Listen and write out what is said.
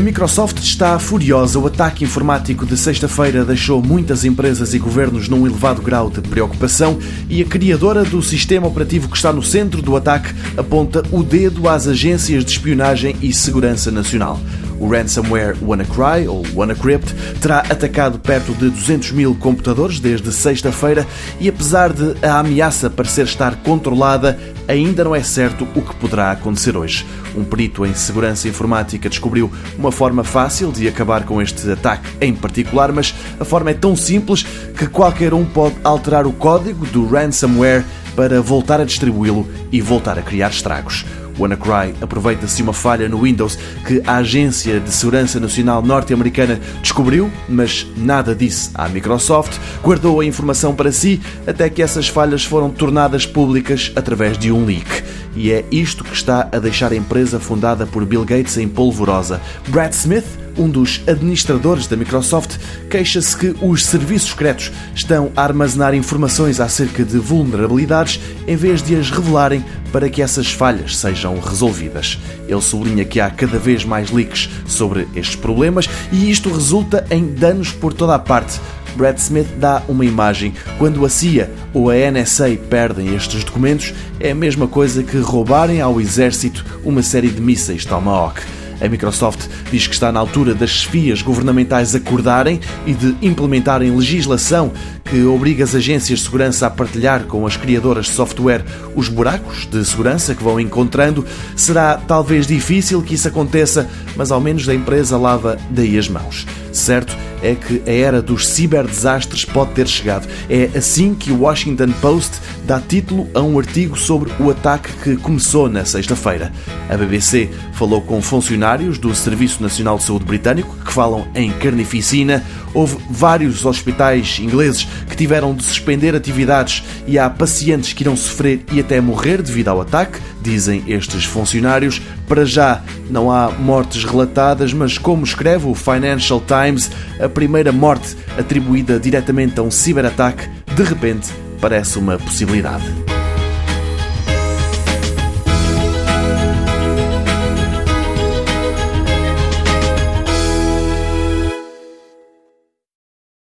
Microsoft está furiosa. O ataque informático de sexta-feira deixou muitas empresas e governos num elevado grau de preocupação e a criadora do sistema operativo que está no centro do ataque aponta o dedo às agências de espionagem e segurança nacional. O ransomware WannaCry, ou WannaCrypt, terá atacado perto de 200 mil computadores desde sexta-feira e, apesar de a ameaça parecer estar controlada, ainda não é certo o que poderá acontecer hoje. Um perito em segurança informática descobriu uma forma fácil de acabar com este ataque em particular, mas a forma é tão simples que qualquer um pode alterar o código do ransomware para voltar a distribuí-lo e voltar a criar estragos. WannaCry aproveita-se uma falha no Windows que a Agência de Segurança Nacional norte-americana descobriu, mas nada disse à Microsoft, guardou a informação para si até que essas falhas foram tornadas públicas através de um leak. E é isto que está a deixar a empresa fundada por Bill Gates em polvorosa. Brad Smith um dos administradores da Microsoft queixa-se que os serviços secretos estão a armazenar informações acerca de vulnerabilidades em vez de as revelarem para que essas falhas sejam resolvidas. Ele sublinha que há cada vez mais leaks sobre estes problemas e isto resulta em danos por toda a parte. Brad Smith dá uma imagem. Quando a CIA ou a NSA perdem estes documentos, é a mesma coisa que roubarem ao exército uma série de mísseis Tomahawk. A Microsoft diz que está na altura das chefias governamentais acordarem e de implementarem legislação que obriga as agências de segurança a partilhar com as criadoras de software os buracos de segurança que vão encontrando. Será talvez difícil que isso aconteça, mas ao menos a empresa lava daí as mãos. Certo é que a era dos ciberdesastres pode ter chegado. É assim que o Washington Post dá título a um artigo sobre o ataque que começou na sexta-feira. A BBC falou com funcionários do Serviço Nacional de Saúde Britânico que falam em carnificina. Houve vários hospitais ingleses que tiveram de suspender atividades e há pacientes que irão sofrer e até morrer devido ao ataque, dizem estes funcionários. Para já não há mortes relatadas, mas como escreve o Financial Times, a primeira morte atribuída diretamente a um ciberataque de repente parece uma possibilidade.